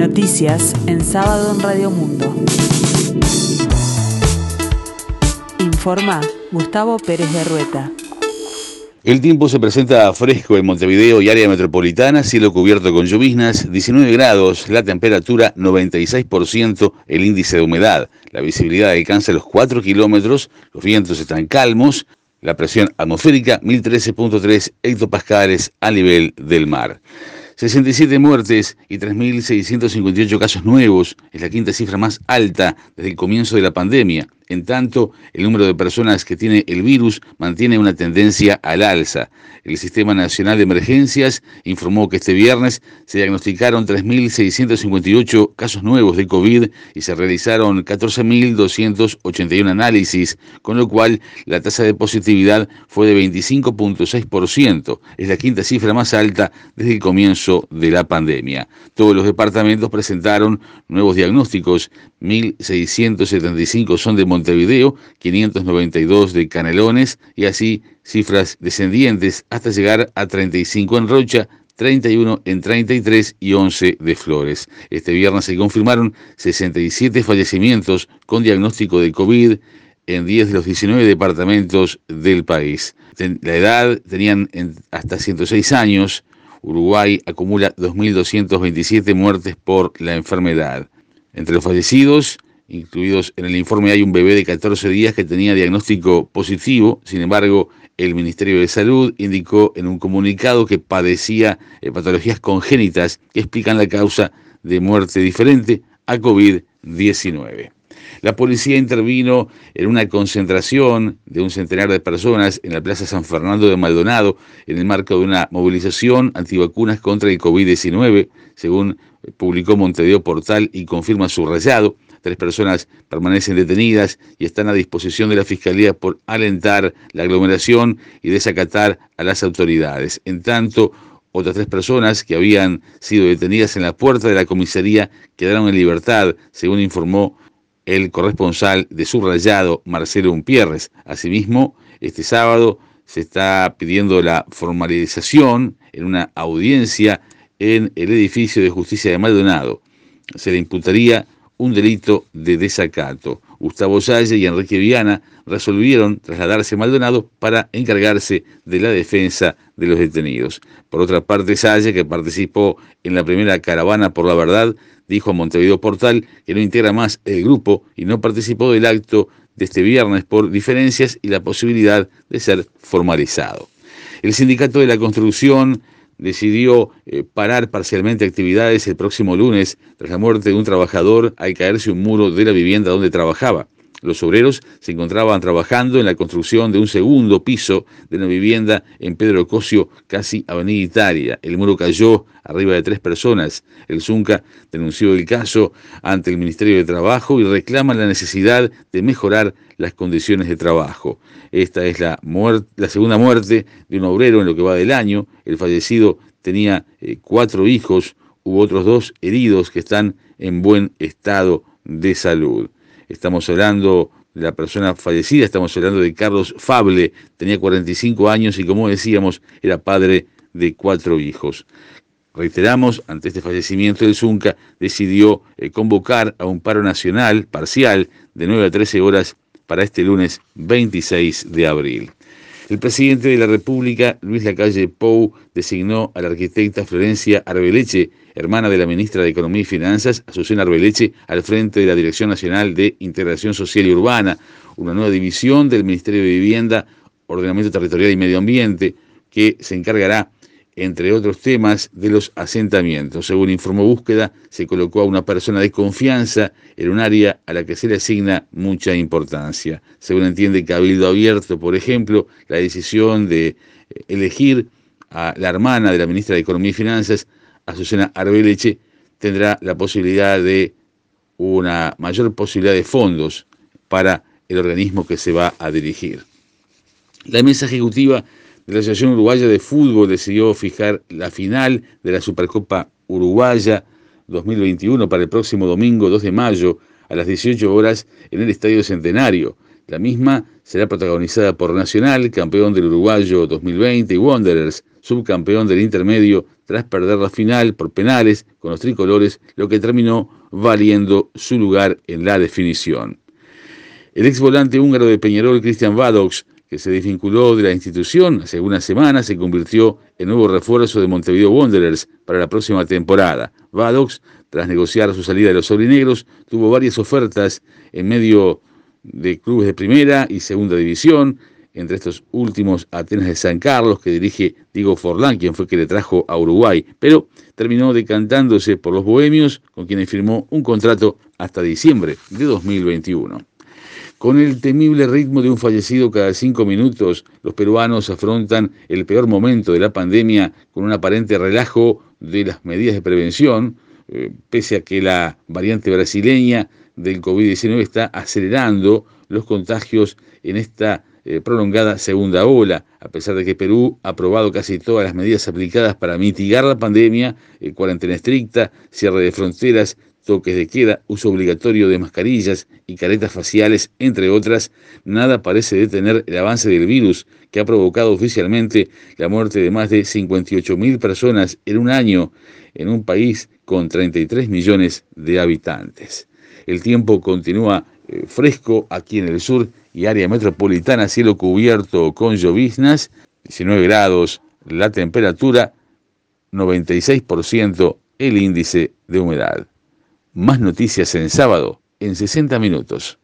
Noticias en sábado en Radio Mundo. Informa Gustavo Pérez de Rueta. El tiempo se presenta fresco en Montevideo y área metropolitana, cielo cubierto con lloviznas, 19 grados, la temperatura 96%, el índice de humedad. La visibilidad alcanza los 4 kilómetros, los vientos están calmos, la presión atmosférica 1013.3 hectopascales a nivel del mar. 67 muertes y 3.658 casos nuevos es la quinta cifra más alta desde el comienzo de la pandemia. En tanto, el número de personas que tiene el virus mantiene una tendencia al alza. El Sistema Nacional de Emergencias informó que este viernes se diagnosticaron 3.658 casos nuevos de COVID y se realizaron 14.281 análisis, con lo cual la tasa de positividad fue de 25.6%. Es la quinta cifra más alta desde el comienzo de la pandemia. Todos los departamentos presentaron nuevos diagnósticos, 1.675 son de Montevideo, 592 de Canelones y así cifras descendientes hasta llegar a 35 en Rocha, 31 en 33 y 11 de Flores. Este viernes se confirmaron 67 fallecimientos con diagnóstico de COVID en 10 de los 19 departamentos del país. La edad tenían hasta 106 años. Uruguay acumula 2.227 muertes por la enfermedad. Entre los fallecidos, incluidos en el informe, hay un bebé de 14 días que tenía diagnóstico positivo. Sin embargo, el Ministerio de Salud indicó en un comunicado que padecía patologías congénitas que explican la causa de muerte diferente a COVID-19. La policía intervino en una concentración de un centenar de personas en la Plaza San Fernando de Maldonado en el marco de una movilización antivacunas contra el COVID-19, según publicó Montevideo Portal y confirma su rayado. Tres personas permanecen detenidas y están a disposición de la Fiscalía por alentar la aglomeración y desacatar a las autoridades. En tanto, otras tres personas que habían sido detenidas en la puerta de la comisaría quedaron en libertad, según informó el corresponsal de Subrayado, Marcelo Umpierres. Asimismo, este sábado se está pidiendo la formalización en una audiencia en el edificio de justicia de Maldonado. Se le imputaría un delito de desacato. Gustavo Salle y Enrique Viana resolvieron trasladarse a Maldonado para encargarse de la defensa de los detenidos. Por otra parte, Salle, que participó en la primera caravana por la verdad, dijo a Montevideo Portal que no integra más el grupo y no participó del acto de este viernes por diferencias y la posibilidad de ser formalizado. El sindicato de la construcción decidió eh, parar parcialmente actividades el próximo lunes tras la muerte de un trabajador al caerse un muro de la vivienda donde trabajaba. Los obreros se encontraban trabajando en la construcción de un segundo piso de una vivienda en Pedro Cosio, casi Avenida Italia. El muro cayó arriba de tres personas. El Zunca denunció el caso ante el Ministerio de Trabajo y reclama la necesidad de mejorar las condiciones de trabajo. Esta es la, segunda muerte de un obrero en lo que va del año. El fallecido tenía eh, cuatro hijos, hubo otros dos heridos que están en buen estado de salud. Estamos hablando de la persona fallecida, estamos hablando de Carlos Fable, tenía 45 años y como decíamos, era padre de cuatro hijos. Reiteramos, ante este fallecimiento del Zunca, decidió eh, convocar a un paro nacional parcial de 9 a 13 horas para este lunes 26 de abril. El presidente de la República, Luis Lacalle Pou, designó a la arquitecta Florencia Arbeleche, hermana de la ministra de Economía y Finanzas, Azucena Arbeleche, al frente de la Dirección Nacional de Integración Social y Urbana, una nueva división del Ministerio de Vivienda, Ordenamiento Territorial y Medio Ambiente, que se encargará entre otros temas, de los asentamientos. Según informó Búsqueda, se colocó a una persona de confianza en un área a la que se le asigna mucha importancia. Según entiende Cabildo Abierto, por ejemplo, la decisión de eh, elegir a la hermana de la ministra de Economía y Finanzas, Azucena Arbeleche, tendrá la posibilidad de una mayor posibilidad de fondos para el organismo que se va a dirigir. La mesa ejecutiva la Asociación Uruguaya de Fútbol decidió fijar la final de la Supercopa Uruguaya 2021 para el próximo domingo 2 de mayo a las 18 horas en el Estadio Centenario. La misma será protagonizada por Nacional, campeón del Uruguayo 2020, y Wanderers, subcampeón del intermedio, tras perder la final por penales con los tricolores, lo que terminó valiendo su lugar en la definición. El ex volante húngaro de Peñarol, Christian Vadox, que se desvinculó de la institución hace unas semanas, se convirtió en nuevo refuerzo de Montevideo Wanderers para la próxima temporada. Vadox, tras negociar su salida de los sobrinegros, tuvo varias ofertas en medio de clubes de primera y segunda división, entre estos últimos Atenas de San Carlos, que dirige Diego Forlán, quien fue que le trajo a Uruguay, pero terminó decantándose por los bohemios, con quienes firmó un contrato hasta diciembre de 2021. Con el temible ritmo de un fallecido cada cinco minutos, los peruanos afrontan el peor momento de la pandemia con un aparente relajo de las medidas de prevención, eh, pese a que la variante brasileña del COVID-19 está acelerando los contagios en esta eh, prolongada segunda ola, a pesar de que Perú ha aprobado casi todas las medidas aplicadas para mitigar la pandemia, eh, cuarentena estricta, cierre de fronteras, toques de queda, uso obligatorio de mascarillas y caretas faciales, entre otras, nada parece detener el avance del virus que ha provocado oficialmente la muerte de más de 58.000 personas en un año en un país con 33 millones de habitantes. El tiempo continúa eh, fresco aquí en el sur y área metropolitana, cielo cubierto con lloviznas, 19 grados la temperatura, 96% el índice de humedad. Más noticias en sábado en 60 minutos.